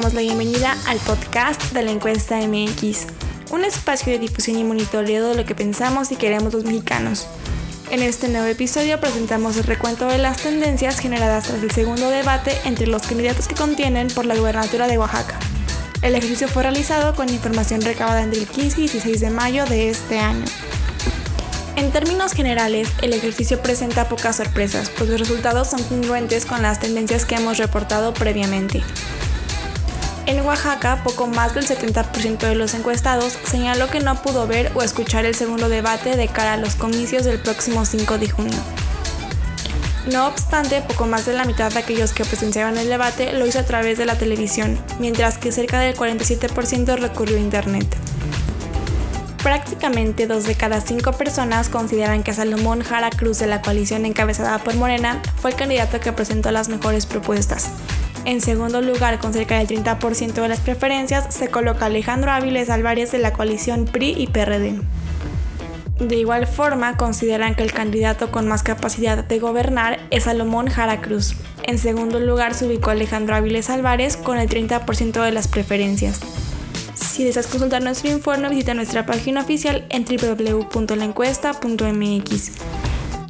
bienvenida al podcast de la encuesta MX, un espacio de difusión y monitoreo de lo que pensamos y queremos los mexicanos. En este nuevo episodio presentamos el recuento de las tendencias generadas tras el segundo debate entre los candidatos que contienen por la gubernatura de Oaxaca. El ejercicio fue realizado con información recabada entre el 15 y 16 de mayo de este año. En términos generales, el ejercicio presenta pocas sorpresas, pues los resultados son congruentes con las tendencias que hemos reportado previamente. En Oaxaca, poco más del 70% de los encuestados señaló que no pudo ver o escuchar el segundo debate de cara a los comicios del próximo 5 de junio. No obstante, poco más de la mitad de aquellos que presenciaban el debate lo hizo a través de la televisión, mientras que cerca del 47% recurrió a Internet. Prácticamente dos de cada cinco personas consideran que Salomón Jara Cruz de la coalición encabezada por Morena fue el candidato que presentó las mejores propuestas. En segundo lugar, con cerca del 30% de las preferencias, se coloca Alejandro Áviles Álvarez de la coalición PRI y PRD. De igual forma, consideran que el candidato con más capacidad de gobernar es Salomón Jara Cruz. En segundo lugar se ubicó Alejandro Áviles Álvarez con el 30% de las preferencias. Si deseas consultar nuestro informe, visita nuestra página oficial en www.laencuesta.mx.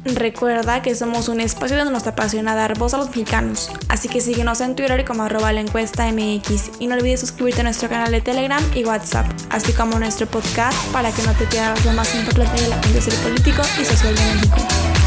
Recuerda que somos un espacio donde nos apasiona dar voz a los mexicanos, así que síguenos en Twitter como arroba la encuesta MX y no olvides suscribirte a nuestro canal de Telegram y WhatsApp, así como nuestro podcast para que no te pierdas lo más importante del acontecer político y social de México.